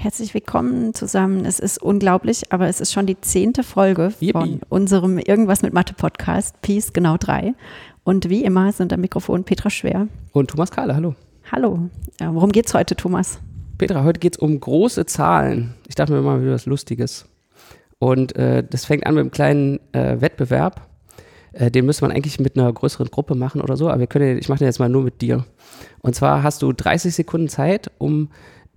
Herzlich willkommen zusammen. Es ist unglaublich, aber es ist schon die zehnte Folge Yippie. von unserem Irgendwas mit Mathe Podcast, Peace genau drei. Und wie immer sind am Mikrofon Petra Schwer. Und Thomas Kahle, hallo. Hallo. Ja, worum geht's heute, Thomas? Petra, heute geht es um große Zahlen. Ich dachte mir mal wieder was Lustiges. Und äh, das fängt an mit einem kleinen äh, Wettbewerb. Äh, den müsste man eigentlich mit einer größeren Gruppe machen oder so, aber wir können, ich mache den jetzt mal nur mit dir. Und zwar hast du 30 Sekunden Zeit, um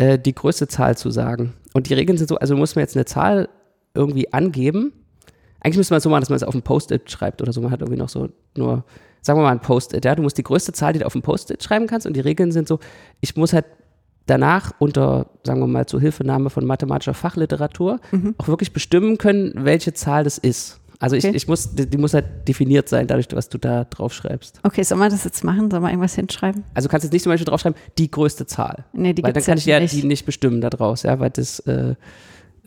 äh, die größte Zahl zu sagen. Und die Regeln sind so, also muss man jetzt eine Zahl irgendwie angeben. Eigentlich müsste man es so machen, dass man es auf ein Post-it schreibt oder so. Man hat irgendwie noch so nur, sagen wir mal ein Post-it, ja. Du musst die größte Zahl, die du auf ein Post-it schreiben kannst und die Regeln sind so, ich muss halt danach unter, sagen wir mal, Zuhilfenahme von mathematischer Fachliteratur auch wirklich bestimmen können, welche Zahl das ist. Also ich, Okay. ich muss, die, die muss halt definiert sein, dadurch, was du da drauf schreibst. Okay, sollen wir das jetzt machen? Sollen wir irgendwas hinschreiben? Also du kannst jetzt nicht zum Beispiel draufschreiben, die größte Zahl. Nee, die weil dann kann ich ja nicht. die nicht bestimmen da draus, ja, weil das, äh,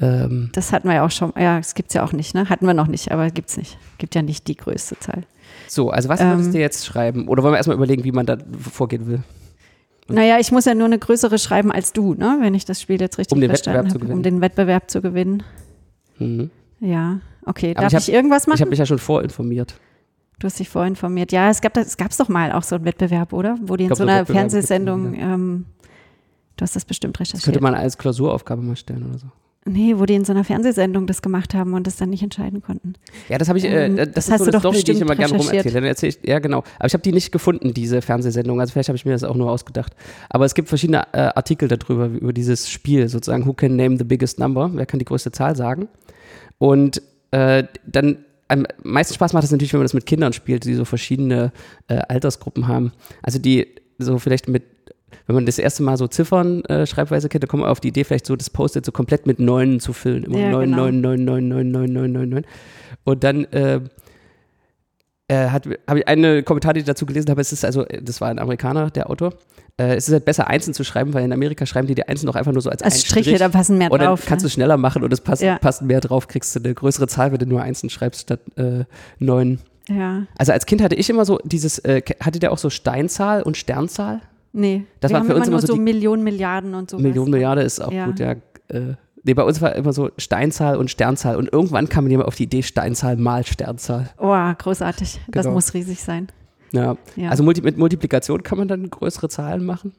ähm, Das hatten wir ja auch schon. Ja, das gibt's ja auch nicht, ne? Hatten wir noch nicht, aber gibt's nicht. Gibt ja nicht die größte Zahl. so, also was Ähm. würdest du jetzt schreiben? Oder wollen wir erstmal überlegen, wie man da vorgehen will? Naja, ich muss ja nur eine größere schreiben als du, ne? Wenn ich das Spiel jetzt richtig Um den verstanden Wettbewerb zu habe. gewinnen. Um den Wettbewerb zu gewinnen. Mhm. Ja, okay. Darf ich ich, hab- irgendwas machen? Ich habe mich ja schon vorinformiert. Du hast dich vorinformiert. Ja, es gab es gab's doch mal auch so einen Wettbewerb, oder? Wo die in glaub, so einer Wettbewerbe gibt's Fernsehsendung, immer ähm, du hast das bestimmt Das könnte recherchiert. man als Klausuraufgabe mal stellen oder so. Nee, wo die in so einer Fernsehsendung das gemacht haben und das dann nicht entscheiden konnten. Ja, das habe ich, äh, Ähm, das, das ist hast so du eine doch Story, die ich immer gerne recherchiert. rumerzähle. Ich, ja, genau. Aber ich habe die nicht gefunden, diese Fernsehsendung. Also vielleicht habe ich mir das auch nur ausgedacht. Aber es gibt verschiedene äh, Artikel darüber, über dieses Spiel sozusagen. Who can name the biggest number? Wer kann die größte Zahl sagen? Und äh, dann am meisten Spaß macht es natürlich, wenn man das mit Kindern spielt, die so verschiedene äh, Altersgruppen haben. Also die so vielleicht mit, wenn man das erste Mal so Ziffern äh, Schreibweise kennt, dann kommt man auf die Idee, vielleicht so das Post-it so komplett mit Neunen zu füllen. Immer Ja, neun, genau. neun, neun, neun, neun, neun, neun, neun, neun. Und dann äh, äh, habe ich eine Kommentar, die ich dazu gelesen habe, es ist also, äh, das war ein Amerikaner, der Autor, äh, es ist halt besser, Einzeln zu schreiben, weil in Amerika schreiben die die Einzeln doch einfach nur so als, Als Striche, Strich. da passen mehr Und dann drauf. kannst du ne? es schneller machen und es passt, Ja. passt mehr drauf, kriegst du eine größere Zahl, wenn du nur Einzeln schreibst statt äh, neun. Ja, Also als Kind hatte ich immer so dieses, äh, hatte der auch so Steinzahl und Sternzahl? nee. Das war haben für uns immer immer nur so so Millionen, Milliarden und so. Millionen, Milliarde ist auch Ja. gut, ja. Äh, nee, bei uns war immer so Steinzahl und Sternzahl und irgendwann kam jemand auf die Idee, Steinzahl mal Sternzahl. Oh, großartig. Das Genau. muss riesig sein. Ja. Ja. Also mit Multiplikation kann man dann größere Zahlen machen.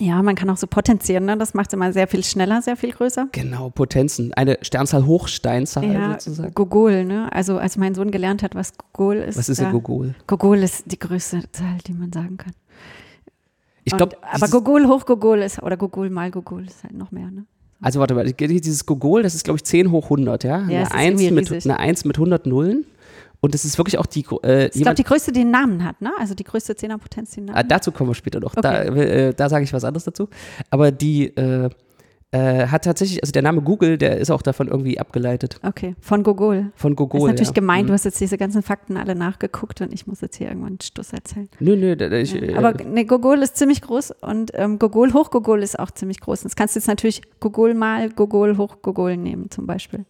Ja, man kann auch so potenzieren, ne? Das macht es immer sehr viel schneller, sehr viel größer. Genau, Potenzen. Eine Sternzahl hoch Steinzahl Ja, sozusagen. Gogol, ne? Also als mein Sohn gelernt hat, was Gogol ist. Was ist ein Gogol? Gogol ist die größte Zahl, die man sagen kann. Ich glaube, aber Gogol hoch Gogol ist, oder Gogol mal Gogol ist halt noch mehr, ne? Also warte mal, dieses Gogol, das ist glaube ich 10 hoch 100, ja? Ja, eine, ist 1 irgendwie mit, eine 1 mit 100 Nullen. Und das ist wirklich auch die, äh, Ich glaube, die größte, die einen Namen hat, ne? Also die größte Zehnerpotenz, die einen ah, Namen hat. dazu kommen wir später noch. Da, Okay. äh, da sage ich was anderes dazu. Aber die äh, äh, hat tatsächlich, also der Name Google, der ist auch davon irgendwie abgeleitet. Okay, von Gogol. Von Das Gogol. ist natürlich ja. gemeint, Mhm. du hast jetzt diese ganzen Fakten alle nachgeguckt und ich muss jetzt hier irgendwann einen Stuss erzählen. Nö, nö, da- ich, äh, Aber ne, Gogol ist ziemlich groß und ähm, Gogol hoch Gogol ist auch ziemlich groß. Und das kannst du jetzt natürlich Gogol mal Gogol hoch Gogol nehmen zum Beispiel.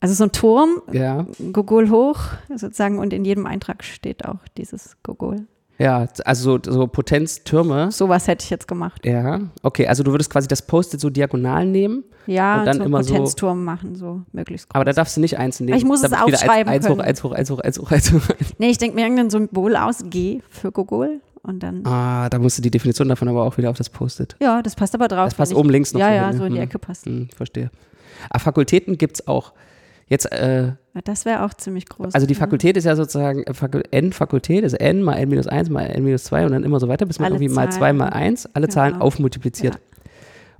Also so ein Turm, ja, Gogol hoch sozusagen und in jedem Eintrag steht auch dieses Gogol. Ja, also so, so Potenztürme. Sowas hätte ich jetzt gemacht. Ja, okay, also du würdest quasi das Post-it so diagonal nehmen, Ja, Und dann so immer so- Potenzturm machen, so möglichst groß. aber da darfst du nicht einzeln nehmen. Ich muss Da es aufschreiben eins, eins hoch, können. eins hoch, eins hoch, eins hoch, eins hoch. nee, ich denke mir irgendein Symbol aus, G für Gogol und dann, Ah, da musst du die Definition davon aber auch wieder auf das Post-it. ja, das passt aber drauf. Das passt wenn ich- oben links noch Ja, so ja, hin, so in die Hm. Ecke passt. Hm, verstehe. Ah, Fakultäten gibt es auch. Jetzt, äh, das wäre auch ziemlich groß. also die ja. Fakultät ist ja sozusagen äh, Fakul N-Fakultät, also N mal N minus 1 mal N minus 2 und dann immer so weiter, bis man Alle irgendwie mal 2 Zahlen. mal 1, alle Zahlen Genau. aufmultipliziert. Ja.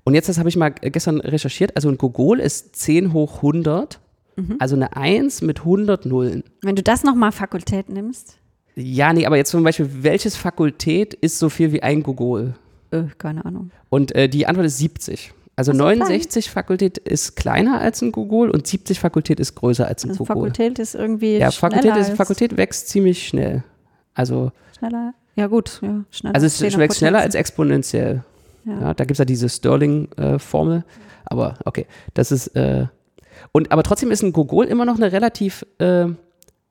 Und jetzt, das habe ich mal gestern recherchiert, also ein Gogol ist 10 hoch 100, Mhm. also eine 1 mit 100 Nullen. Wenn du das nochmal Fakultät nimmst, Ja, nee, aber jetzt zum Beispiel, welches Fakultät ist so viel wie ein Gogol? äh, keine Ahnung. Und äh, die Antwort ist 70. Also Ach so, 69 Fakultät ist kleiner als ein Gogol und 70 Fakultät ist größer als ein Also Gogol. Fakultät ist irgendwie Ja, Fakultät, schneller ist, Fakultät wächst ziemlich schnell. Also, schneller. Ja gut, ja, schneller. also es wächst schneller als exponentiell. Ja. Ja, da gibt es ja diese Stirling-Formel. aber okay, das ist. Äh, und aber trotzdem ist ein Gogol immer noch eine relativ. Äh,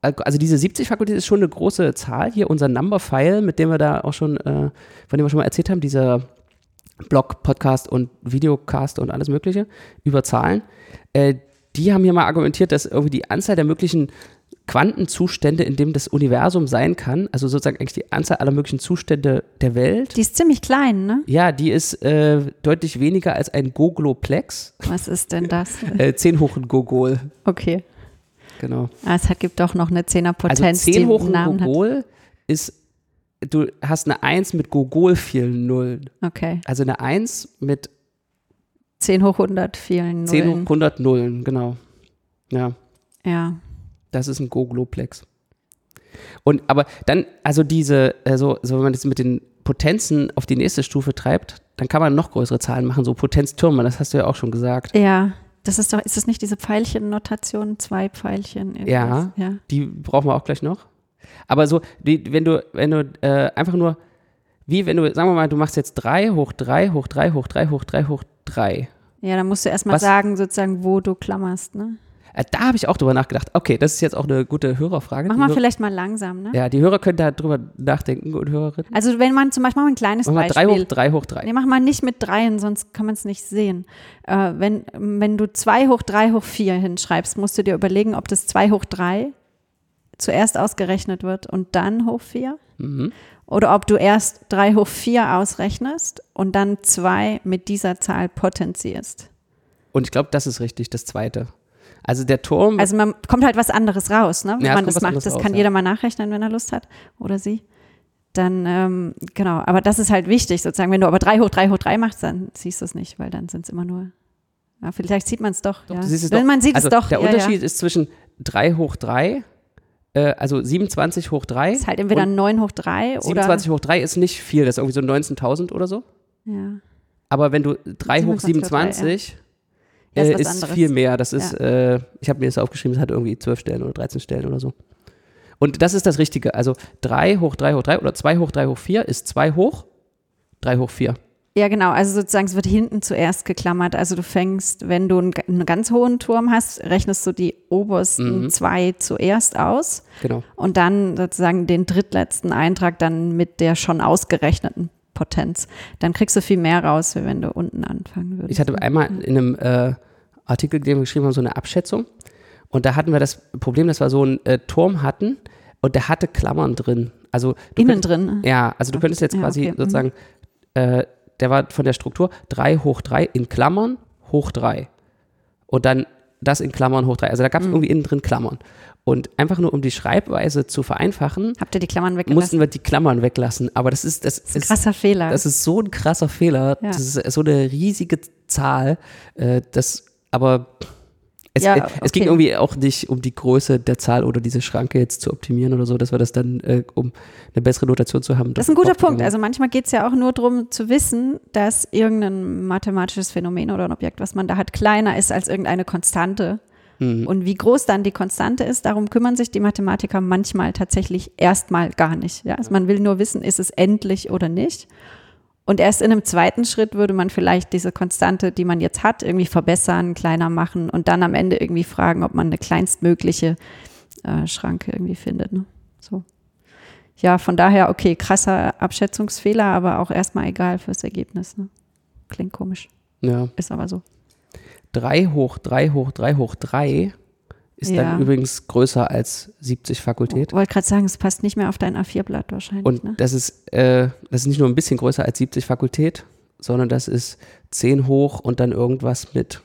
also diese 70 Fakultät ist schon eine große Zahl. Hier unser Number-File, mit dem wir da auch schon, äh, von dem wir schon mal erzählt haben, dieser Blog, Podcast und Videocast und alles Mögliche über Zahlen. Äh, die haben hier mal argumentiert, dass irgendwie die Anzahl der möglichen Quantenzustände, in dem das Universum sein kann, also sozusagen eigentlich die Anzahl aller möglichen Zustände der Welt. Die ist ziemlich klein, ne? Ja, die ist äh, deutlich weniger als ein Gogloplex. Was ist denn das? äh, 10 hoch ein Gogol. Okay. Genau. Ah, es hat, gibt doch noch eine Zehnerpotenz, Also 10 die hoch ein hat. Gogol ist, du hast eine 1 mit Gogol vielen Nullen. Okay. Also eine 1 mit 10 hoch 100 vielen 10 hoch Nullen. 100 Nullen, genau. Ja. Ja. Das ist ein Gogloplex. Und aber dann, also diese, also so wenn man das mit den Potenzen auf die nächste Stufe treibt, dann kann man noch größere Zahlen machen, so Potenztürme, das hast du ja auch schon gesagt. Ja. Das ist doch, ist das nicht diese Pfeilchen-Notation? Zwei Pfeilchen? irgendwas? Ja. ja. Die brauchen wir auch gleich noch. Aber so, die, wenn du, wenn du äh, einfach nur, wie wenn du, sagen wir mal, du machst jetzt 3 hoch 3 hoch 3 hoch 3 hoch 3 hoch 3. Ja, dann musst du erstmal sagen, sozusagen, wo du klammerst, ne? Äh, da habe ich auch drüber nachgedacht. Okay, das ist jetzt auch eine gute Hörerfrage. Mach mal vielleicht mal langsam, ne? Ja, die Hörer können da drüber nachdenken und Hörerinnen. Also wenn man zum Beispiel mal ein kleines Mach mal 3 Beispiel. hoch 3 hoch 3. Nee, mach mal nicht mit dreien, sonst kann man es nicht sehen. Äh, wenn, wenn du 2 hoch 3 hoch 4 hinschreibst, musst du dir überlegen, ob das 2 hoch 3 zuerst ausgerechnet wird und dann hoch 4. Mhm. Oder ob du erst 3 hoch 4 ausrechnest und dann 2 mit dieser Zahl potenzierst. Und ich glaube, das ist richtig, das zweite. Also der Turm, Also man kommt halt was anderes raus, ne? Wenn Ja, man das macht. Das raus, kann ja. jeder mal nachrechnen, wenn er Lust hat. Oder sie. Dann, ähm, genau, aber das ist halt wichtig, sozusagen. Wenn du aber 3 hoch 3 hoch 3 machst, dann siehst du es nicht, weil dann sind es immer nur. Ja, vielleicht sieht man es doch. ja. du siehst es Wenn doch. Man sieht also es doch. Der Unterschied ist zwischen 3 hoch 3, äh, also 27 hoch 3. Ja. Ist halt entweder und 9 hoch 3 oder. 27 hoch 3 ist nicht viel, das ist irgendwie so 19.000 oder so. Ja. Aber wenn du 3 hoch 27 hoch drei, 27 Ja, ist äh, ist anderes. viel mehr. Das ist, äh, ich habe mir das aufgeschrieben, es hat irgendwie 12 Stellen oder 13 Stellen oder so. Und das ist das Richtige. Also 3 hoch 3 hoch 3 oder 2 hoch 3 hoch 4 ist 2 hoch 3 hoch 4. Ja, genau. Also sozusagen, es wird hinten zuerst geklammert. Also du fängst, wenn du einen, einen ganz hohen Turm hast, rechnest du die obersten Mhm. zwei zuerst aus Genau. und dann sozusagen den drittletzten Eintrag dann mit der schon ausgerechneten Potenz. Dann kriegst du viel mehr raus, wie wenn du unten anfangen würdest. Ich hatte einmal in einem äh, Artikel, den wir geschrieben haben, so eine Abschätzung. Und da hatten wir das Problem, dass wir so einen äh, Turm hatten und der hatte Klammern drin. Also Innen könntest, drin. Ja, also du könntest jetzt Ja, quasi okay, mhm. sozusagen, äh, der war von der Struktur 3 hoch 3 in Klammern hoch 3. Und dann das in Klammern hoch 3. Also da Mhm. gab es irgendwie innen drin Klammern. Und einfach nur um die Schreibweise zu vereinfachen, Habt ihr die Klammern weggelassen? mussten wir die Klammern weglassen. Aber das ist, das, das ist ein ist krasser Fehler. das ist so ein krasser Fehler. Ja. Das ist so eine riesige Zahl. Äh, das, aber es, Ja, äh, es ging okay. irgendwie auch nicht um die Größe der Zahl oder diese Schranke jetzt zu optimieren oder so, dass wir das dann, äh, um eine bessere Notation zu haben. Das ist ein guter Punkt. Also manchmal geht es ja auch nur darum zu wissen, dass irgendein mathematisches Phänomen oder ein Objekt, was man da hat, kleiner ist als irgendeine Konstante. Mhm. Und wie groß dann die Konstante ist, darum kümmern sich die Mathematiker manchmal tatsächlich erstmal gar nicht. Ja? Also man will nur wissen, ist es endlich oder nicht. Und erst in einem zweiten Schritt würde man vielleicht diese Konstante, die man jetzt hat, irgendwie verbessern, kleiner machen und dann am Ende irgendwie fragen, ob man eine kleinstmögliche äh, Schranke irgendwie findet. Ne? So. Ja, von daher, okay, krasser Abschätzungsfehler, aber auch erstmal egal fürs Ergebnis. Ne? Klingt komisch, Ja. ist aber so. 3 hoch 3 hoch 3 hoch 3 ist Ja. dann übrigens größer als 70 Fakultät. Wollte gerade sagen, es passt nicht mehr auf dein A4-Blatt wahrscheinlich. Und ne? das ist, äh, das ist nicht nur ein bisschen größer als 70 Fakultät, sondern das ist 10 hoch und dann irgendwas mit,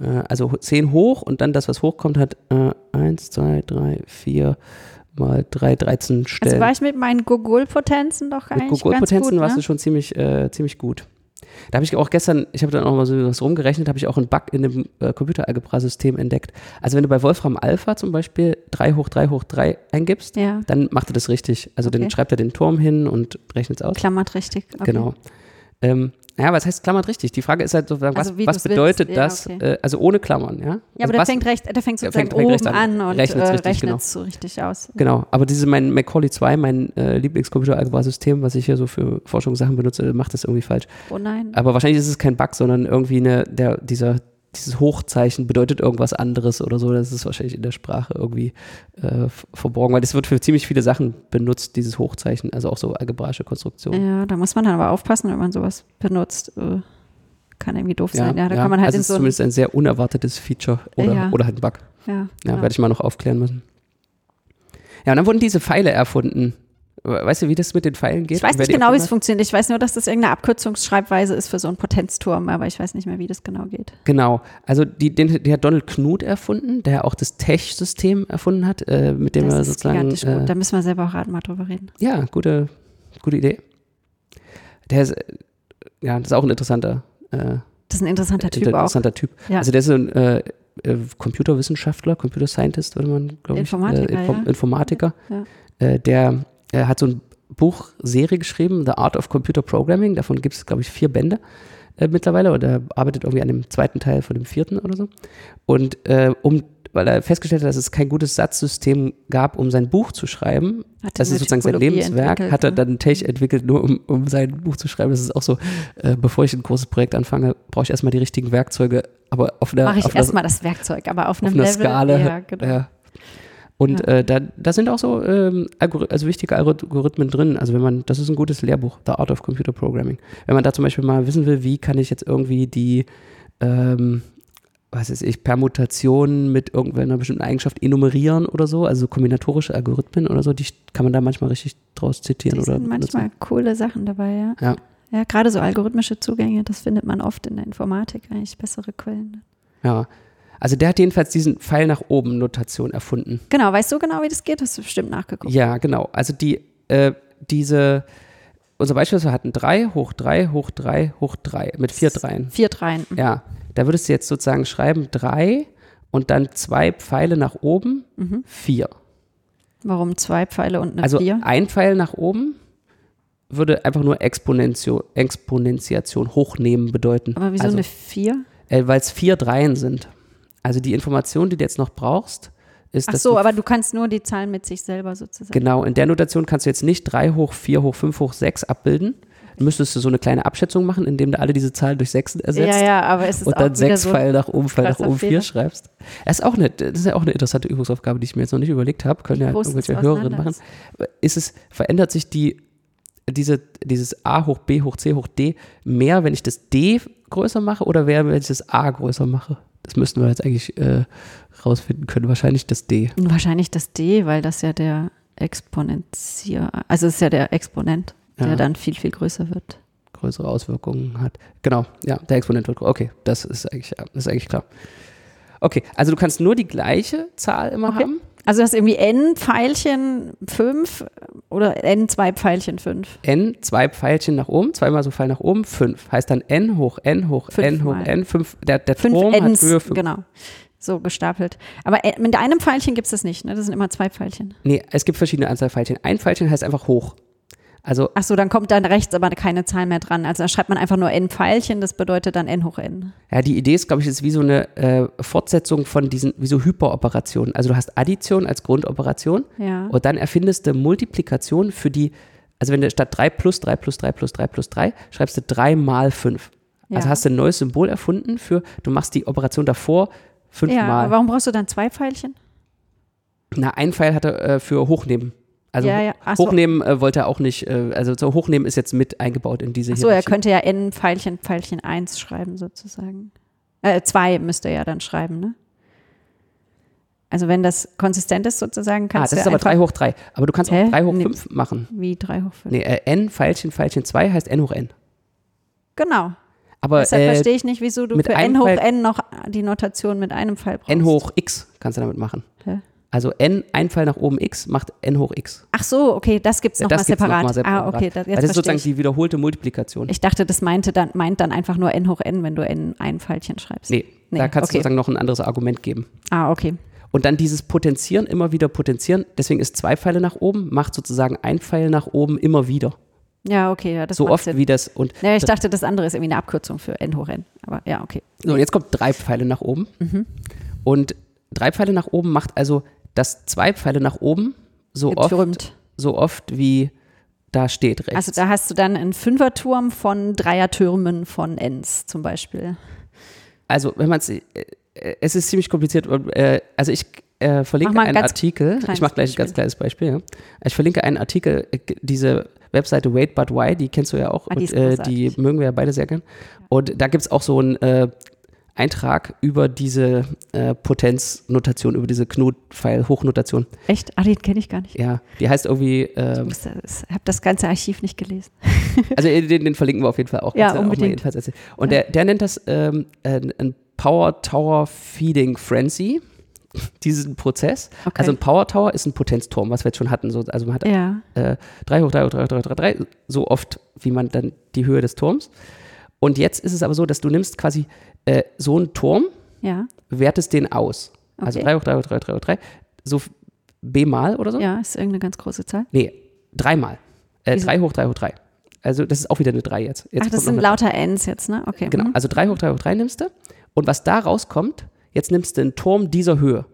äh, also 10 hoch und dann das, was hochkommt, hat äh, 1, 2, 3, 4 mal 3, 13 Stellen. Also war ich mit meinen Gogol-Potenzen doch Mit eigentlich Gogol-Potenzen ganz gut, warst ne? du schon ziemlich, äh, ziemlich gut. Da habe ich auch gestern, ich habe dann auch mal so was rumgerechnet, habe ich auch einen Bug in dem äh, Computeralgebra-System entdeckt. Also wenn du bei Wolfram Alpha zum Beispiel 3 hoch 3 hoch 3 eingibst, Ja, dann macht er das richtig. Also dann Okay. schreibt er den Turm hin und rechnet es aus. klammert richtig. Okay. Genau. Ähm, ja, was heißt klammert richtig? Die Frage ist halt sozusagen, Also was, wie was bedeutet willst. Ja, das? okay. Äh, also ohne Klammern, ja? Ja, also aber der was, fängt, recht, der fängt sozusagen fängt- fängt rechts oben an. und äh, richtig, rechnet genau. es so richtig aus. Genau, aber diese mein Macaulay 2, mein äh, Lieblingscomputeralgebra-System, was ich hier so für Forschungssachen benutze, macht das irgendwie falsch. Oh nein. Aber wahrscheinlich ist es kein Bug, sondern irgendwie eine, der, dieser dieses Hochzeichen bedeutet irgendwas anderes oder so. Das ist wahrscheinlich in der Sprache irgendwie äh, verborgen, weil das wird für ziemlich viele Sachen benutzt, dieses Hochzeichen, also auch so algebraische Konstruktionen. Ja, da muss man dann aber aufpassen, wenn man sowas benutzt. Äh, kann irgendwie doof Ja, sein. Ja, da ja, kann man halt also in es ist so zumindest ein sehr unerwartetes Feature oder, Ja. oder halt ein Bug. ja, Ja, genau. werde ich mal noch aufklären müssen. Ja, und dann wurden diese Pfeile erfunden. Weißt du, wie das mit den Pfeilen geht? Ich weiß nicht genau, wie es funktioniert. Ich weiß nur, dass das irgendeine Abkürzungsschreibweise ist für so einen Potenzturm, aber ich weiß nicht mehr, wie das genau geht. Genau. Also die, den, die hat Donald Knuth erfunden, der auch das Tech-System erfunden hat, äh, mit dem Das er ist sozusagen. gigantisch Äh, gut. Da müssen wir selber auch gerade mal drüber reden. ja, gute, gute Idee. Der ist, äh, ja, das ist auch ein interessanter, äh, Das ist ein interessanter Typ auch. interessanter Typ. Ja. Also der ist so ein äh, äh, Computerwissenschaftler, Computer Scientist, würde man, glaube ich. Informatiker, äh, Inform ja. Informatiker. Ja. Äh, der äh, hat so ein Buchserie geschrieben, The Art of Computer Programming. Davon gibt es, glaube ich, vier Bände äh, mittlerweile. Und er arbeitet irgendwie an dem zweiten Teil von dem vierten oder so. Und äh, um weil er festgestellt hat, dass es kein gutes Satzsystem gab, um sein Buch zu schreiben. Hat er Das ist sozusagen sein Lebenswerk. Hat er ne? dann Tech entwickelt, nur um, um sein Buch zu schreiben. Das ist auch so, äh, bevor ich ein großes Projekt anfange, brauche ich erstmal die richtigen Werkzeuge. Aber auf einer, Mache ich erstmal das Werkzeug, aber auf auf einem einer Level. Skala. Ja, genau. Ja. Und Ja. Äh, da, da sind auch so ähm, also wichtige Algorithmen drin. Also wenn man, das ist ein gutes Lehrbuch, The Art of Computer Programming. Wenn man da zum Beispiel mal wissen will, wie kann ich jetzt irgendwie die, ähm, was weiß ich, Permutationen mit irgendeiner bestimmten Eigenschaft enumerieren oder so, also kombinatorische Algorithmen oder so, die kann man da manchmal richtig draus zitieren Die oder sind manchmal benutzen. coole Sachen dabei, ja. Ja. Ja, gerade so algorithmische Zugänge, das findet man oft in der Informatik eigentlich bessere Quellen. Ja. Also der hat jedenfalls diesen Pfeil nach oben Notation erfunden. Genau, weißt du genau, wie das geht? Hast du bestimmt nachgeguckt. Ja, genau. Also die, äh, diese, unser Beispiel, wir hatten 3 hoch 3 hoch 3 hoch 3 mit vier Dreien. Vier Dreien. Ja, da würdest du jetzt sozusagen schreiben 3 und dann zwei Pfeile nach oben, 4. Warum zwei Pfeile und eine Also Vier? ein Pfeil nach oben würde einfach nur Exponentio, Exponentiation hochnehmen bedeuten. Aber wieso also, eine Vier? äh, Weil es vier Dreien sind. Also die Information, die du jetzt noch brauchst, ist, Ach so, du aber du kannst nur die Zahlen mit sich selber sozusagen. Genau, in der Notation kannst du jetzt nicht 3 hoch 4 hoch 5 hoch 6 abbilden. Dann müsstest du so eine kleine Abschätzung machen, indem du alle diese Zahlen durch 6 ersetzt. Ja, ja, aber es ist und dann wieder 6 so. Pfeil nach oben, Pfeil nach oben 4 Fehler. schreibst. Das ist, auch eine, das ist ja auch eine interessante Übungsaufgabe, die ich mir jetzt noch nicht überlegt habe. Können ja irgendwelche Hörerinnen machen. Ist es, verändert sich die, diese, dieses A hoch B hoch C hoch D mehr, wenn ich das D größer mache oder mehr, wenn ich das A größer mache? Das müssten wir jetzt eigentlich äh, rausfinden können. Wahrscheinlich das D. Wahrscheinlich das D, weil das ja der Exponentier, also ist ja der Exponent, der Ja. dann viel, viel größer wird. größere Auswirkungen hat. Genau, ja, der Exponent wird größer. Okay, das ist eigentlich, ja, das ist eigentlich klar. Okay, also du kannst nur die gleiche Zahl immer Okay. haben. Also das irgendwie N Pfeilchen 5 oder N 2 Pfeilchen 5. n, zwei Pfeilchen nach oben, zweimal so Pfeil nach oben, fünf. Heißt dann n hoch n hoch n hoch Fünfmal. n, fünf. Der, der Fünf Turm hat Ns, Höhe fünf. genau. So gestapelt. Aber mit einem Pfeilchen gibt es das nicht, ne? Das sind immer zwei Pfeilchen. Nee, es gibt verschiedene Anzahl Pfeilchen. Ein Pfeilchen heißt einfach hoch. Also, Ach so, dann kommt dann rechts aber keine Zahl mehr dran. Also da schreibt man einfach nur N Pfeilchen, das bedeutet dann N hoch N. ja, die Idee ist, glaube ich, ist wie so eine äh, Fortsetzung von diesen, wie so Hyperoperationen. Also du hast Addition als Grundoperation Ja. und dann erfindest du Multiplikation für die, also wenn du statt 3 plus 3 plus 3 plus 3 plus 3, schreibst du 3 mal 5. Also Ja. hast du ein neues Symbol erfunden für, du machst die Operation davor Ja, fünfmal. aber warum brauchst du dann zwei Pfeilchen? Na, ein Pfeil hat er äh, für Hochnehmen. Also Ja, ja. So. Hochnehmen äh, wollte er auch nicht, äh, also so Hochnehmen ist jetzt mit eingebaut in diese Ach so, er könnte ja N Pfeilchen, Pfeilchen 1 schreiben sozusagen. Äh, 2 müsste er ja dann schreiben, ne? Also wenn das konsistent ist sozusagen, Ah, kannst das ist du aber einfach 3 hoch 3. Aber du kannst Hä? auch 3 hoch Nee. 5 machen. wie 3 hoch 5. Nee, äh, n, Pfeilchen, Pfeilchen 2 heißt n hoch n. Genau. Aber Deshalb äh, verstehe ich nicht, wieso du mit für n hoch Pfeil- n noch die Notation mit einem Pfeil brauchst. n hoch x kannst du damit machen. Hä? Also n, ein Pfeil nach oben x macht n hoch x. Ach so, okay, das gibt's nochmal das gibt's separat. noch mal separat. Ah, okay, das, jetzt das ist sozusagen ich. die wiederholte Multiplikation. Ich dachte, das meinte dann, meint dann einfach nur n hoch n, wenn du n ein Pfeilchen schreibst. nee, Nee, da kannst okay. du sozusagen noch ein anderes Argument geben. Ah, okay. Und dann dieses Potenzieren, immer wieder potenzieren. Deswegen ist zwei Pfeile nach oben, macht sozusagen ein Pfeil nach oben immer wieder. Ja, okay, ja, das So oft Sinn. wie das. Und, Ja, ich dachte, das andere ist irgendwie eine Abkürzung für n hoch n. Aber ja, okay. so, und jetzt kommt drei Pfeile nach oben. Mhm. Und drei Pfeile nach oben macht also das zwei Pfeile nach oben so oft, so oft wie da steht rechts. Also da hast du dann einen Fünferturm von Dreiertürmen von Ns zum Beispiel. Also, wenn man es, äh, es ist ziemlich kompliziert. Äh, also ich äh, verlinke ein einen Artikel. Ich mache gleich ein ganz kleines Beispiel. Ja. Ich verlinke einen Artikel. äh, diese Webseite Wait But Why, die kennst du ja auch. Ah, die und, äh, die mögen wir ja beide sehr gern. Und da gibt es auch so einen äh, Eintrag über diese äh, Potenznotation, über diese Knut-Pfeil-Hochnotation. Echt? Ah, den kenne ich gar nicht. Ja, die heißt irgendwie, ähm, Ich habe das ganze Archiv nicht gelesen. also äh, den, den verlinken wir auf jeden Fall auch. Ja, auch unbedingt. erzählen. Und der, der nennt das ähm, ein, ein Power Tower Feeding Frenzy, diesen Prozess. Okay. Also ein Power Tower ist ein Potenzturm, was wir jetzt schon hatten. So, also man hat Ja. äh, 3 hoch 3 hoch 3 hoch 3 hoch 3, 3, so oft, wie man dann die Höhe des Turms. Und jetzt ist es aber so, dass du nimmst quasi äh, so einen Turm, Ja. wertest den aus. Also Okay. 3 hoch 3 hoch 3 hoch 3 hoch 3, so b mal oder so? Ja, ist irgendeine ganz große Zahl. Nee, dreimal. Äh, Wieso? 3 hoch 3 hoch 3. Also das ist auch wieder eine 3 jetzt. jetzt Ach, das sind lauter Ns jetzt, ne? Okay. Genau, mhm. also 3 hoch 3 hoch 3 nimmst du. Und was da rauskommt, jetzt nimmst du einen Turm dieser Höhe.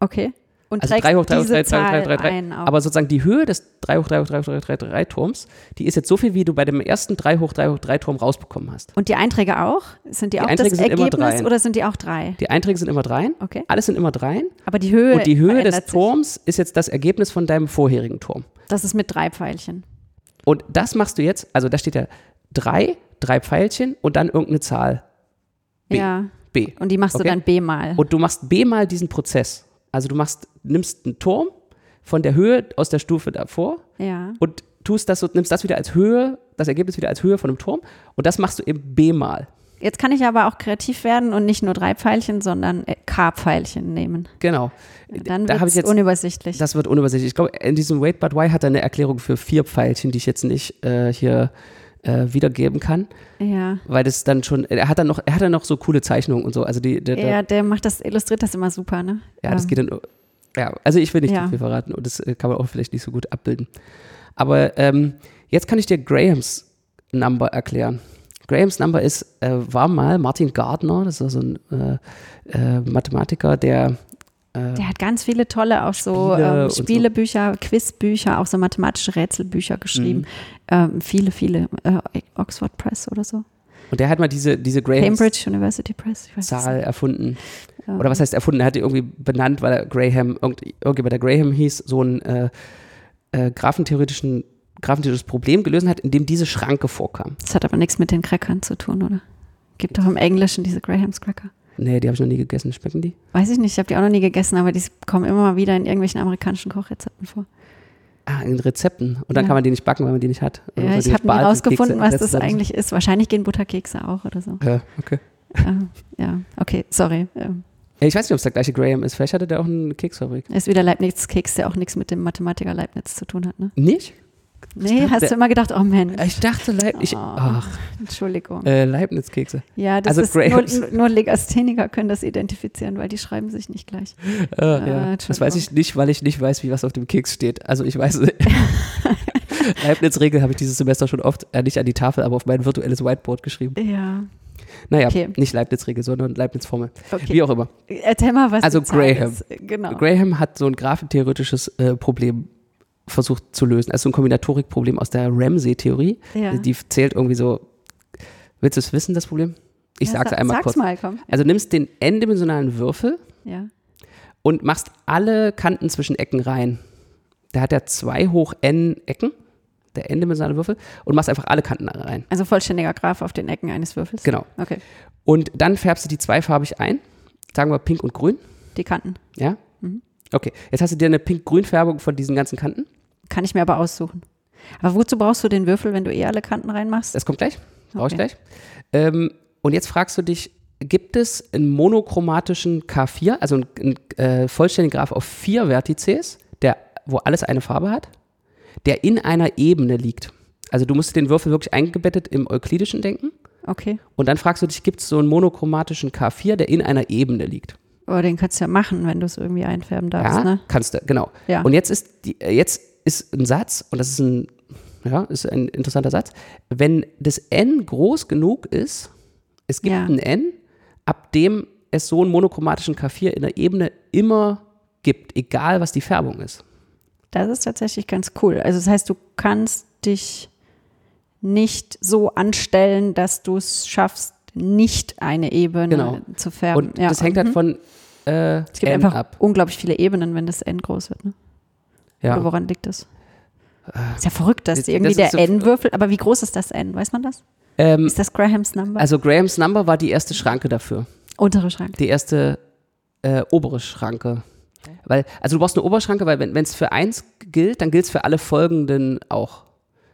Okay. Und Also trägst 3 hoch 3 hoch diese 3, 3, 3, 3, 3. ein auch. Aber sozusagen die Höhe des 3 hoch 3 hoch 3 hoch 3, 3, 3 Turms, die ist jetzt so viel, wie du bei dem ersten 3 hoch 3 hoch 3 Turm rausbekommen hast. Und die Einträge auch? Sind die, Die auch Einträge das Ergebnis oder sind die auch drei? Die Einträge sind immer Dreien. Okay. Alles sind immer Dreien. Aber die Höhe Und die Höhe des verändert sich. Turms ist jetzt das Ergebnis von deinem vorherigen Turm. Das ist mit drei Pfeilchen. Und das machst du jetzt, also da steht ja 3, drei Pfeilchen und dann irgendeine Zahl. B. Ja. B. Und die machst Okay. du dann B mal. Und du machst B mal diesen Prozess. Also du machst, nimmst einen Turm von der Höhe aus der Stufe davor ja. und tust das so, nimmst das wieder als Höhe, das Ergebnis wieder als Höhe von einem Turm und das machst du eben B mal. Jetzt kann ich aber auch kreativ werden und nicht nur drei Pfeilchen, sondern äh, K-Pfeilchen nehmen. Genau. Dann da habe wird ich es jetzt, unübersichtlich. das wird unübersichtlich. Ich glaube, in diesem Wait But Why hat er eine Erklärung für vier Pfeilchen, die ich jetzt nicht äh, hier äh, wiedergeben kann, ja. weil das dann schon, er hat dann noch, er hat dann noch so coole Zeichnungen und so. Also die, der, ja, der macht das, illustriert das immer super, ne? Ja, das Ähm, geht dann. Ja, also ich will nicht Ja. zu viel verraten und das äh, kann man auch vielleicht nicht so gut abbilden. Aber ähm, jetzt kann ich dir Grahams Number erklären. Grahams Number ist, äh, war mal Martin Gardner, das ist so ein äh, äh, Mathematiker, der äh, Der hat ganz viele tolle auch so Spiele ähm, und so. Spielebücher, Quizbücher, auch so mathematische Rätselbücher geschrieben. Mhm. Ähm, viele, viele. Äh, Oxford Press oder so. und der hat mal diese, diese Grahams Cambridge University Press. Zahl erfunden. Ja. Oder was heißt erfunden? Er hat die irgendwie benannt, weil er Graham, irgend, irgendjemand, der Graham hieß, so ein äh, äh, graphentheoretischen, graphentheoretisches Problem gelöst hat, in dem diese Schranke vorkam. Das hat aber nichts mit den Crackern zu tun, oder? Gibt doch im Englischen diese Grahams Cracker. Nee, die habe ich noch nie gegessen. Schmecken die? Weiß ich nicht, ich habe die auch noch nie gegessen, aber die kommen immer mal wieder in irgendwelchen amerikanischen Kochrezepten vor. Ah, in Rezepten. Und dann Ja. kann man die nicht backen, weil man die nicht hat. Oder Ja, ich habe nie rausgefunden, was das eigentlich ist. Wahrscheinlich gehen Butterkekse auch oder so. Ja, okay. ähm, ja, okay, sorry. Ähm, Ich weiß nicht, ob es der gleiche Graham ist. Vielleicht hatte der auch eine Keksfabrik. ist wieder Leibniz-Keks, der auch nichts mit dem Mathematiker Leibniz zu tun hat, ne? Nicht? Nee, dachte, hast du immer gedacht, oh Mensch. Ich dachte Leibniz. Oh. Ach, Entschuldigung. äh, Leibniz-Kekse. ja, das also ist nur, nur Legastheniker können das identifizieren, weil die schreiben sich nicht gleich. Äh, ja. Das Entschuldigung. weiß ich nicht, weil ich nicht weiß, wie was auf dem Keks steht. Also ich weiß. Leibniz-Regel habe ich dieses Semester schon oft, äh, nicht an die Tafel, aber auf mein virtuelles Whiteboard geschrieben. Ja, Naja, Okay. nicht Leibniz-Regel, sondern Leibniz-Formel. okay. Wie auch immer. Erzähl mal, was Also Graham. Genau. Graham hat so ein graphentheoretisches äh, Problem versucht zu lösen. Also so ein Kombinatorikproblem aus der Ramsey-Theorie. Ja. Die zählt irgendwie so. Willst du es wissen, das Problem? Ich Ja, sag's sag- einmal sag's kurz. mal, komm. Also nimmst den n-dimensionalen Würfel Ja. und machst alle Kanten zwischen Ecken rein. Da hat er zwei hoch n Ecken, der n-dimensionale Würfel, und machst einfach alle Kanten rein. Also vollständiger Graph auf den Ecken eines Würfels. Genau. Okay, Und dann färbst du die zweifarbig ein. Sagen wir pink und grün. die Kanten. Ja? Mhm. Okay. Jetzt hast du dir eine pink-grün-Färbung von diesen ganzen Kanten. Kann ich mir aber aussuchen. Aber wozu brauchst du den Würfel, wenn du eh alle Kanten reinmachst? Das kommt gleich. Brauche ich Okay. gleich. Ähm, und jetzt fragst du dich, gibt es einen monochromatischen K4, also einen, einen äh, vollständigen Graph auf vier Vertices, der, wo alles eine Farbe hat, der in einer Ebene liegt? Also du musst den Würfel wirklich eingebettet im euklidischen denken. Okay. Und dann fragst du dich, gibt es so einen monochromatischen K4, der in einer Ebene liegt? Aber den kannst du ja machen, wenn du es irgendwie einfärben darfst, ja, ne? kannst du, genau. Ja. Und jetzt ist, die, äh, jetzt ist ein Satz, und das ist ein, ja, ist ein interessanter Satz, wenn das n groß genug ist, es gibt Ja. ein n, ab dem es so einen monochromatischen K4 in der Ebene immer gibt, egal was die Färbung ist. Das ist tatsächlich ganz cool. Also das heißt, du kannst dich nicht so anstellen, dass du es schaffst, nicht eine Ebene Genau. zu färben. Und das hängt halt mhm. von äh, Es gibt N einfach ab. unglaublich viele Ebenen, wenn das N groß wird. Ne? Oder Ja. woran liegt das? Ist ja verrückt, dass das- irgendwie das der so- N-Würfel, aber wie groß ist das N? Weiß man das? Ähm, Ist das Grahams Number? also Grahams Number war die erste Schranke dafür. Untere Schrank. Die erste äh, obere Schranke. Weil, also du brauchst eine Oberschranke, weil wenn es für eins gilt, dann gilt es für alle folgenden auch.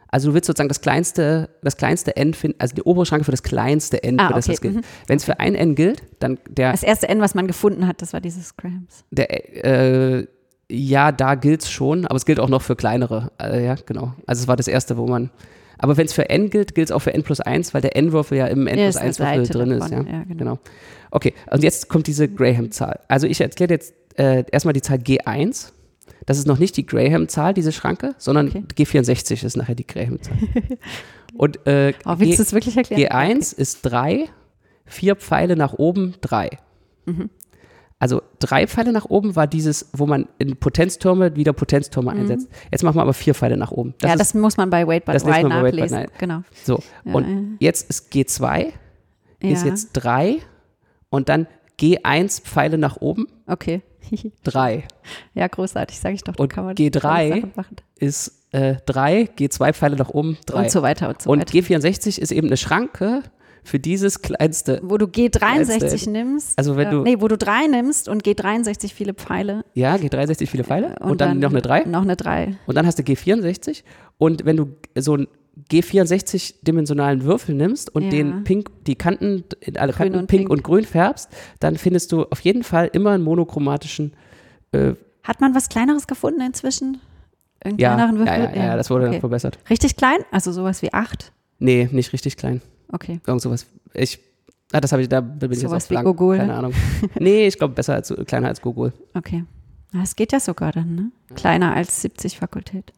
Also du willst sozusagen das kleinste, das kleinste N finden, also die obere Schranke für das kleinste N, Ah, für das okay, das gilt. mhm. Wenn es für ein N gilt, dann der, Das erste N, was man gefunden hat, das war dieses Grahams. der äh, ja, da gilt es schon, aber es gilt auch noch für kleinere. Äh, ja, genau. Also es war das erste, wo man. Aber wenn es für N gilt, gilt es auch für N plus 1, weil der N-Würfel ja im N Ja, plus ist eine 1 Würfel drin ist. davon, Ja? ja, genau. genau. Okay, und jetzt kommt diese Graham-Zahl. Also ich erkläre jetzt äh, erstmal die Zahl G1. Das ist noch nicht die Graham-Zahl, diese Schranke, sondern Okay. G64 ist nachher die Graham-Zahl. und äh, Oh, G- du es wirklich erklären? G1 ist 3, vier Pfeile nach oben 3. Mhm. Also drei Pfeile nach oben war dieses, wo man in Potenztürme wieder Potenztürme einsetzt. Jetzt machen wir aber vier Pfeile nach oben. Das Mhm. ja, ist das muss man bei Wait But Why Wait But nachlesen. Why. Genau. so. Ja, und ja. jetzt ist G2, ist jetzt 3 und dann G1 Pfeile nach oben Okay. 3 ja, großartig, sage ich doch. Und kann man G3 tolle Sachen machen. ist äh, 3, G2 Pfeile nach oben 3. Und so weiter und so Und weiter. G64 ist eben eine Schranke für dieses kleinste. Wo du G63 Kleinste. nimmst. Also wenn äh, du- Nee, wo du 3 nimmst und G63 viele Pfeile. Ja, G63 viele Pfeile und, dann, noch eine 3. Noch eine 3. Und dann hast du G64. Und wenn du so einen G64-dimensionalen Würfel nimmst und Ja. den pink, die Kanten, in alle Grün Kanten und pink, pink. und grün färbst, dann findest du auf jeden Fall immer einen monochromatischen. Äh, Hat man was Kleineres gefunden inzwischen? Einen ja, kleineren ja, Würfel? ja, ja, das wurde okay. dann verbessert. Richtig klein? Also sowas wie 8? Nee, nicht richtig klein. Okay. Irgend sowas. Ich, ah, das habe ich, da bin ich Sowas jetzt wie blank. Gogol? Keine Ahnung. Nee, ich glaube besser als, kleiner als Gogol. Okay. Na, Es geht ja sogar dann, ne? Kleiner als 70 Fakultät.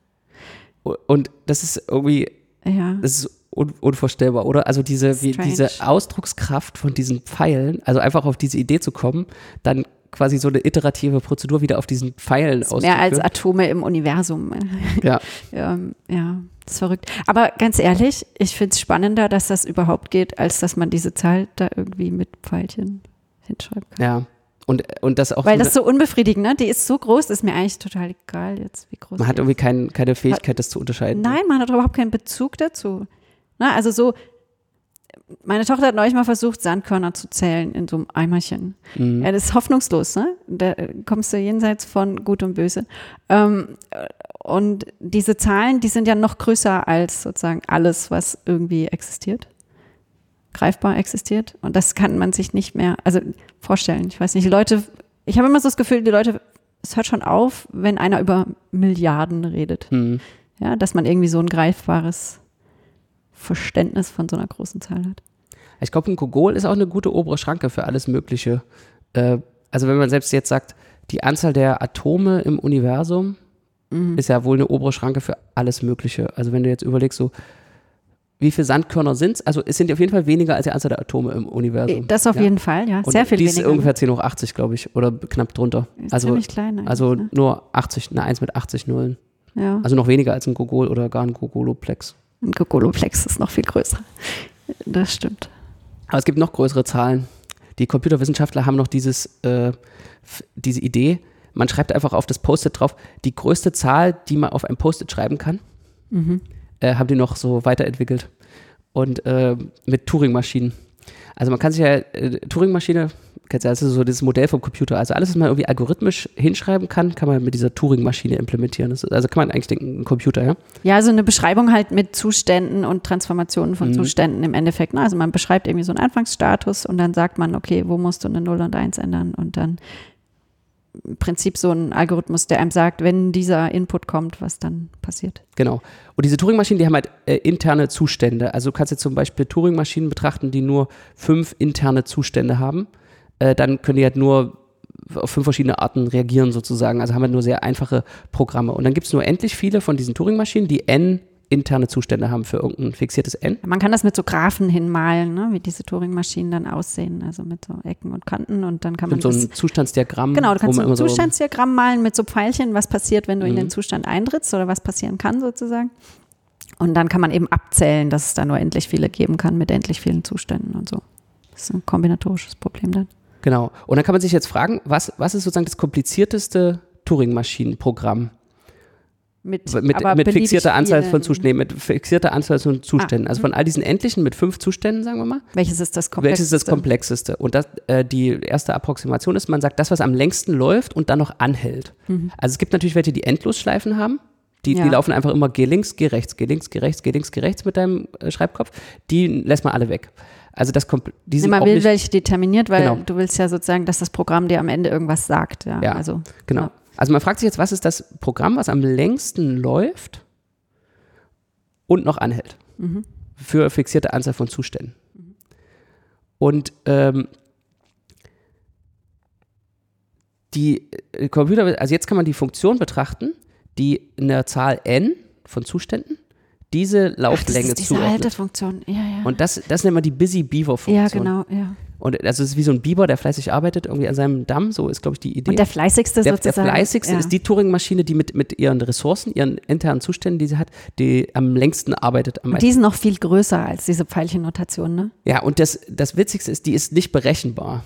Und das ist irgendwie, Ja. das ist un unvorstellbar, oder? Also diese, wie, diese Ausdruckskraft von diesen Pfeilen, also einfach auf diese Idee zu kommen, dann quasi so eine iterative Prozedur wieder auf diesen Pfeilen Ist mehr als auszuführen. Atome im Universum. Ja, ähm, ja, das ist verrückt. Aber ganz ehrlich, ich finde es spannender, dass das überhaupt geht, als dass man diese Zahl da irgendwie mit Pfeilchen hinschreiben kann. ja. Und, und das auch Weil so das so unbefriedigend, ne? Die ist so groß, ist mir eigentlich total egal jetzt, wie groß man hat irgendwie kein, keine Fähigkeit, das zu unterscheiden. Nein, man hat überhaupt keinen Bezug dazu. Na, also so, meine Tochter hat neulich mal versucht, Sandkörner zu zählen in so einem Eimerchen. Mhm. Ja, das ist hoffnungslos, ne? Da äh, kommst du jenseits von Gut und Böse. Ähm, äh, und diese Zahlen, die sind ja noch größer als sozusagen alles, was irgendwie existiert, greifbar existiert. Und das kann man sich nicht mehr, also vorstellen. Ich weiß nicht, die Leute, ich habe immer so das Gefühl, die Leute, es hört schon auf, wenn einer über Milliarden redet. Mhm. Ja, dass man irgendwie so ein greifbares Verständnis von so einer großen Zahl hat. Ich glaube, ein Gogol ist auch eine gute obere Schranke für alles Mögliche. Äh, also wenn man selbst jetzt sagt, die Anzahl der Atome im Universum Mhm. ist ja wohl eine obere Schranke für alles Mögliche. Also wenn du jetzt überlegst, so wie viele Sandkörner sind es? Also es sind auf jeden Fall weniger als die Anzahl der Atome im Universum. Das auf ja. jeden Fall, ja. Und Sehr viel die ist weniger. ungefähr 10 hoch 80, glaube ich, oder knapp drunter. Ist also ziemlich klein also ne? nur 80, eine 1 mit 80 Nullen. ja. Also noch weniger als ein Gogol oder gar ein Gogoloplex. Ein Gogoloplex ist noch viel größer. Das stimmt. Aber es gibt noch größere Zahlen. Die Computerwissenschaftler haben noch dieses, äh, diese Idee, man schreibt einfach auf das Post-it drauf, die größte Zahl, die man auf ein Post-it schreiben kann, Mhm. äh, haben die noch so weiterentwickelt. Und äh, mit Turing-Maschinen. Also man kann sich ja, äh, Turing-Maschine, kennst ja, das ist so dieses Modell vom Computer. Also alles, was man irgendwie algorithmisch hinschreiben kann, kann man mit dieser Turing-Maschine implementieren. Ist, also kann man eigentlich denken, ein Computer, ja? Ja, so eine Beschreibung halt mit Zuständen und Transformationen von Mhm. Zuständen im Endeffekt. Ne? Also man beschreibt irgendwie so einen Anfangsstatus und dann sagt man, okay, wo musst du eine 0 und 1 ändern und dann Prinzip so ein Algorithmus, der einem sagt, wenn dieser Input kommt, was dann passiert. Genau. Und diese Turing-Maschinen, die haben halt äh, interne Zustände. Also du kannst jetzt zum Beispiel Turing-Maschinen betrachten, die nur fünf interne Zustände haben. Äh, dann können die halt nur auf fünf verschiedene Arten reagieren sozusagen. Also haben wir nur sehr einfache Programme. Und dann gibt es nur endlich viele von diesen Turing-Maschinen, die n interne Zustände haben für irgendein fixiertes n. Man kann das mit so Graphen hinmalen, ne? wie diese Turing-Maschinen dann aussehen, also mit so Ecken und Kanten und dann kann man Und so das ein Zustandsdiagramm. Genau, du kannst man ein so- Zustandsdiagramm malen mit so Pfeilchen, was passiert, wenn du in Mhm. den Zustand eintrittst oder was passieren kann sozusagen. Und dann kann man eben abzählen, dass es da nur endlich viele geben kann mit endlich vielen Zuständen und so. Das ist ein kombinatorisches Problem dann. Genau. Und dann kann man sich jetzt fragen, was, was ist sozusagen das komplizierteste Turing-Maschinenprogramm? Mit, mit, mit fixierter Anzahl von vielen- Zuständen, mit fixierter Anzahl von Zuständen. Ah, also von all diesen endlichen mit fünf Zuständen, sagen wir mal, Welches ist das welches ist das komplexeste? komplexeste? Und das, äh, die erste Approximation ist, man sagt, das, was am längsten läuft und dann noch anhält. Also es gibt natürlich welche, die Endlosschleifen haben. Die, die Mhm. Ja. laufen einfach immer geh links, geh rechts, geh links, geh rechts, geh links, geh rechts mit deinem äh, Schreibkopf. Die lässt man alle weg. Also das die sind Man auch will welche determiniert, weil Genau. du willst ja sozusagen, dass das Programm dir am Ende irgendwas sagt. Ja, Ja, also Genau. Ja. Also man fragt sich jetzt, was ist das Programm, was am längsten läuft und noch anhält Mhm. für fixierte Anzahl von Zuständen. Und ähm, die äh, Computer, also jetzt kann man die Funktion betrachten, die in der Zahl n von Zuständen diese Ach, das Lauflänge ist diese alte zuordnet. Funktion. Ja, ja. Und das, das nennt man die Busy Beaver Funktion. ja, genau, ja. Und also es ist wie so ein Biber, der fleißig arbeitet, irgendwie an seinem Damm, so ist, glaube ich, die Idee. Und der fleißigste Der, der sozusagen. fleißigste ja. ist die Turing-Maschine, die mit, mit ihren Ressourcen, ihren internen Zuständen, die sie hat, die am längsten arbeitet. Am Und die sind noch viel größer als diese Pfeilchennotation, ne? ja, und das, das Witzigste ist, die ist nicht berechenbar.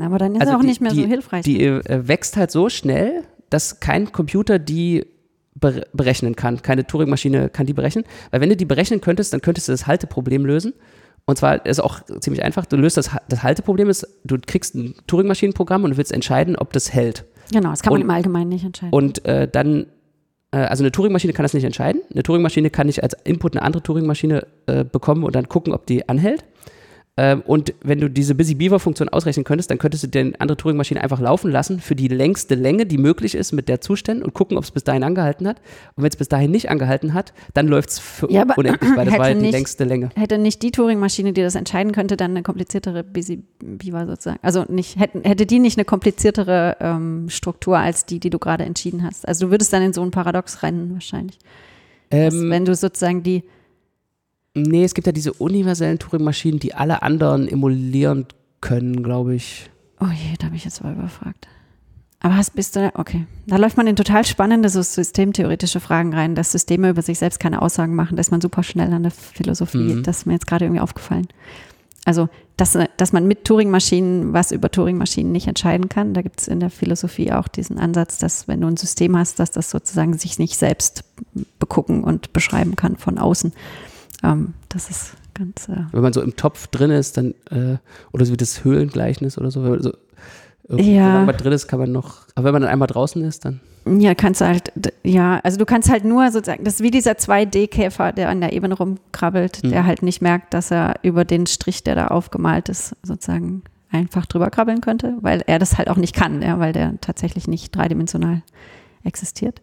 Aber dann ist Also er auch die- nicht mehr die, so hilfreich. Die äh, wächst halt so schnell, dass kein Computer die bere- berechnen kann. Keine Turing-Maschine kann die berechnen. Weil wenn du die berechnen könntest, dann könntest du das Halteproblem lösen. Und zwar ist auch ziemlich einfach. Du löst das, das Halteproblem, ist, du kriegst ein Turing-Maschinenprogramm und du willst entscheiden, ob das hält. genau, das kann man und- im Allgemeinen nicht entscheiden. Und äh, dann, äh, also eine Turing-Maschine kann das nicht entscheiden. Eine Turing-Maschine kann nicht als Input eine andere Turing-Maschine äh, bekommen und dann gucken, ob die anhält. Ähm, und wenn du diese Busy Beaver-Funktion ausrechnen könntest, dann könntest du die andere Turing-Maschine einfach laufen lassen für die längste Länge, die möglich ist mit der Zuständen und gucken, ob es bis dahin angehalten hat. Und wenn es bis dahin nicht angehalten hat, dann läuft es für Ja, unendlich, weil das war hätte ja die längste Länge. Hätte nicht die Turing-Maschine, die das entscheiden könnte, dann eine kompliziertere Busy Beaver sozusagen. Also nicht, hätten, hätte die nicht eine kompliziertere ähm, Struktur als die, die du gerade entschieden hast. Also du würdest dann in so ein Paradox rennen wahrscheinlich. Ähm, wenn du sozusagen die, nee, es gibt ja diese universellen Turing-Maschinen, die alle anderen emulieren können, glaube ich. oh je, da habe ich jetzt mal überfragt. Aber hast, bist du, okay. Da läuft man in total spannende so systemtheoretische Fragen rein, dass Systeme über sich selbst keine Aussagen machen, da ist man super schnell an der Philosophie. Mhm. Das ist mir jetzt gerade irgendwie aufgefallen. Also, dass, dass man mit Turing-Maschinen was über Turing-Maschinen nicht entscheiden kann. Da gibt es in der Philosophie auch diesen Ansatz, dass wenn du ein System hast, dass das sozusagen sich nicht selbst begucken und beschreiben kann von außen. Ähm, das ist ganz, äh, Wenn man so im Topf drin ist, dann, äh, oder so wie das Höhlengleichnis oder so, wenn man so Ja. man drin ist, kann man noch, aber wenn man dann einmal draußen ist, dann. Ja, kannst du halt, ja, also du kannst halt nur sozusagen, das ist wie dieser 2D-Käfer, der an der Ebene rumkrabbelt, Mhm. der halt nicht merkt, dass er über den Strich, der da aufgemalt ist, sozusagen einfach drüber krabbeln könnte, weil er das halt auch nicht kann, ja, weil der tatsächlich nicht dreidimensional existiert.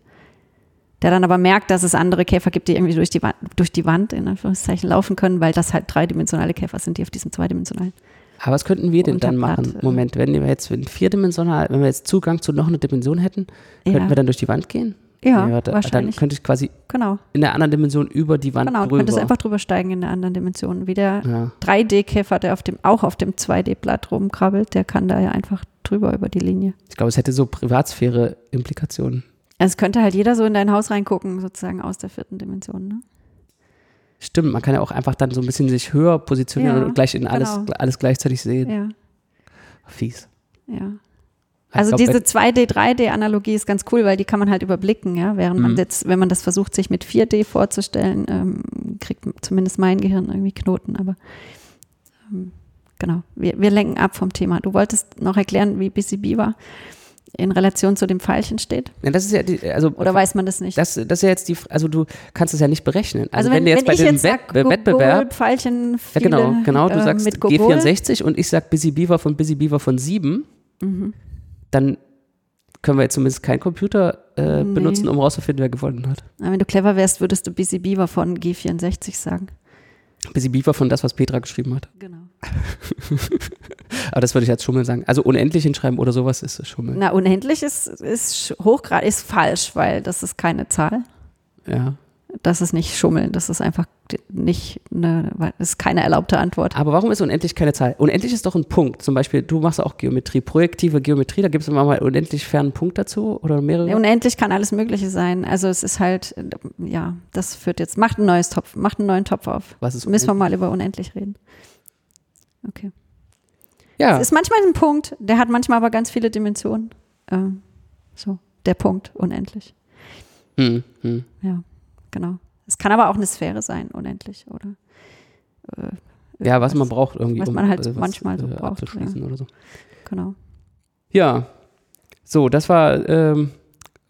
Der dann aber merkt, dass es andere Käfer gibt, die irgendwie durch die Wand, durch die Wand in Anführungszeichen laufen können, weil das halt dreidimensionale Käfer sind, die auf diesem zweidimensionalen. Aber was könnten wir denn dann machen? Blatt, äh, Moment, wenn wir jetzt in vierdimensional, wenn wir jetzt Zugang zu noch einer Dimension hätten, könnten Ja, wir dann durch die Wand gehen? ja warte, Dann wahrscheinlich. könnte ich quasi Genau, in der anderen Dimension über die Wand genau. Drüber. könntest einfach drüber steigen in der anderen Dimension, wie der ja. 3D-Käfer, der auf dem, auch auf dem 2D-Blatt rumkrabbelt, der kann da ja einfach drüber über die Linie. Ich glaube, es hätte so Privatsphäre-Implikationen. Also es könnte halt jeder so in dein Haus reingucken, sozusagen aus der vierten Dimension. Ne? Stimmt, man kann ja auch einfach dann so ein bisschen sich höher positionieren Ja, und gleich in alles, genau. alles gleichzeitig sehen. Ja, Fies. ja. Also glaub, diese wenn- 2D, 3D-Analogie ist ganz cool, weil die kann man halt überblicken, ja. Während man Mhm. jetzt, wenn man das versucht, sich mit 4D vorzustellen, ähm, kriegt zumindest mein Gehirn irgendwie Knoten, aber ähm, genau, wir, wir lenken ab vom Thema. Du wolltest noch erklären, wie Busy Beaver in Relation zu dem Pfeilchen steht? Ja, das ist ja die, also Oder weiß man das nicht? das, das ist ja jetzt die, also du kannst es ja nicht berechnen. Also, Also wenn, wenn, du jetzt wenn bei dem jetzt sag, Wett- Wettbewerb, Pfeilchen ja viele, genau, genau, du äh, sagst mit Gogol. G64 und ich sag Busy Beaver von Busy Beaver von 7, Mhm. dann können wir jetzt zumindest keinen Computer äh, Nee. benutzen, um rauszufinden, wer gewonnen hat. Aber wenn du clever wärst, würdest du Busy Beaver von G64 sagen. Busy Beaver von das, was Petra geschrieben hat. Genau. Aber das würde ich als Schummel sagen. Also unendlich hinschreiben oder sowas ist Schummel. Na, unendlich ist, ist hochgrad, ist falsch, weil das ist keine Zahl. Ja. Das ist nicht Schummeln, das ist einfach nicht eine, das ist keine erlaubte Antwort. Aber warum ist unendlich keine Zahl? Unendlich ist doch ein Punkt. Zum Beispiel, du machst auch Geometrie, projektive Geometrie, da gibt es immer mal unendlich fernen Punkt dazu oder mehrere. Unendlich kann alles Mögliche sein. Also es ist halt, ja, das führt jetzt, macht ein neues Topf, macht einen neuen Topf auf. Was ist Müssen wir mal über unendlich reden. Okay. Ja, Es ist manchmal ein Punkt, der hat manchmal aber ganz viele Dimensionen. Ähm, so, der Punkt, unendlich. hm, hm. Ja, genau. Es kann aber auch eine Sphäre sein, unendlich, oder? Äh, ja was man braucht irgendwie, was um man halt äh, was, manchmal so äh, braucht, abzuschließen oder so. Genau. Ja, so, das war ähm,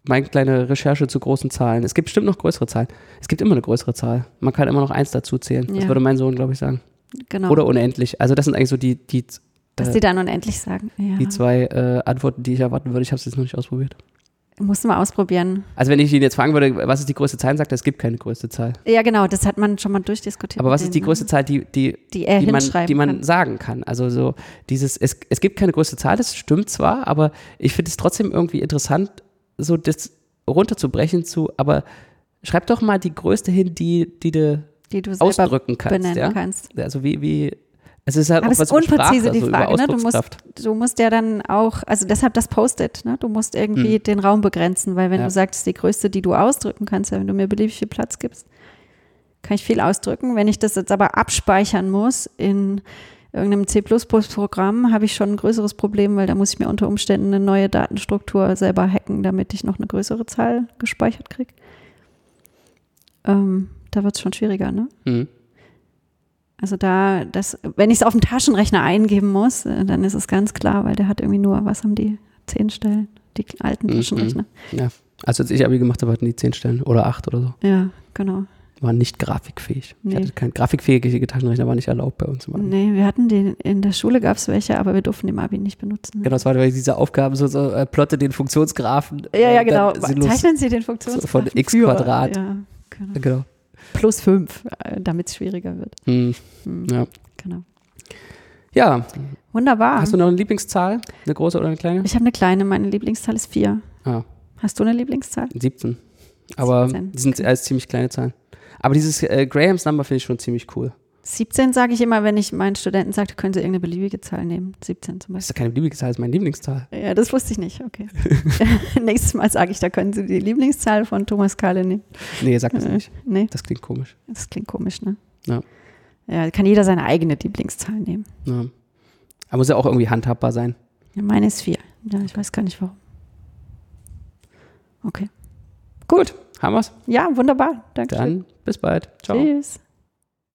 meine kleine Recherche zu großen Zahlen. Es gibt bestimmt noch größere Zahlen. Es gibt immer eine größere Zahl. Man kann immer noch eins dazu zählen. Das Ja. würde mein Sohn, glaube ich, sagen. genau. Oder unendlich. Also das sind eigentlich so die, die, Dass äh, die dann unendlich sagen. Ja. die zwei äh, Antworten, die ich erwarten würde. Ich habe es jetzt noch nicht ausprobiert. Musst du mal ausprobieren. Also wenn ich ihn jetzt fragen würde, was ist die größte Zahl, sagt er, es gibt keine größte Zahl. Ja, genau, das hat man schon mal durchdiskutiert. Aber was ist die größte Zahl, die, die, die er die, man, die man kann. sagen kann? Also so dieses, es, es gibt keine größte Zahl, das stimmt zwar, aber ich finde es trotzdem irgendwie interessant, so das runterzubrechen zu, aber schreib doch mal die größte hin, die, die du die du ausdrücken kannst. benennen Ja? kannst. Also wie, wie, es ist halt Aber auch es ist unpräzise, über die Sprache, Frage, ne? Du musst, du musst ja dann auch, also deshalb das Post-it, ne? Du musst irgendwie den Raum begrenzen, weil wenn Hm. Ja. du sagst, die größte, die du ausdrücken kannst, ja, wenn du mir beliebig viel Platz gibst, kann ich viel ausdrücken. Wenn ich das jetzt aber abspeichern muss in irgendeinem C++-Programm, habe ich schon ein größeres Problem, weil da muss ich mir unter Umständen eine neue Datenstruktur selber hacken, damit ich noch eine größere Zahl gespeichert kriege. Ähm, da wird es schon schwieriger, ne? Hm. Also da, das, wenn ich es auf dem Taschenrechner eingeben muss, äh, dann ist es ganz klar, weil der hat irgendwie nur, was haben die? Zehn Stellen, die alten Mhm. Taschenrechner. Ja. Also als ich Abi gemacht habe, hatten die zehn Stellen oder acht oder so. Ja, genau. Waren nicht grafikfähig. Ich Nee. hatte kein grafikfähige Taschenrechner, war nicht erlaubt bei uns. Im Abi. Nee, wir hatten die, in der Schule gab es welche, aber wir durften im Abi nicht benutzen. Genau, das war diese Aufgaben, so, so äh, plotte den Funktionsgraphen. Ja, ja, äh, genau. Zeichnen Sie den Funktionsgraphen von x. Quadrat. Ja, genau. Genau. Plus fünf, damit es schwieriger wird. Hm. Hm, Ja. Genau. ja, Wunderbar. hast du noch eine Lieblingszahl? Eine große oder eine kleine? ich habe eine kleine, meine Lieblingszahl ist vier. Ah, Hast du eine Lieblingszahl? 17. Aber 17, die sind alles ziemlich kleine Zahlen. Aber dieses äh, Grahams Number finde ich schon ziemlich cool. 17 sage ich immer, wenn ich meinen Studenten sage, können sie irgendeine beliebige Zahl nehmen. 17 zum Das Beispiel. ist ja keine Lieblingszahl, das ist meine Lieblingszahl. Ja, das wusste ich nicht, okay. Nächstes Mal sage ich, da können Sie die Lieblingszahl von Thomas Kahle nehmen. Nee, sag das Äh, nicht. Nee, Das klingt komisch. das klingt komisch, ne? Ja. Ja, kann jeder seine eigene Lieblingszahl nehmen. Ja. Aber muss ja auch irgendwie handhabbar sein. Ja, meine ist vier. Ja, ich weiß gar nicht warum. Okay. Gut, haben wir's. Ja, wunderbar. Danke. Dann bis bald. Ciao. Tschüss.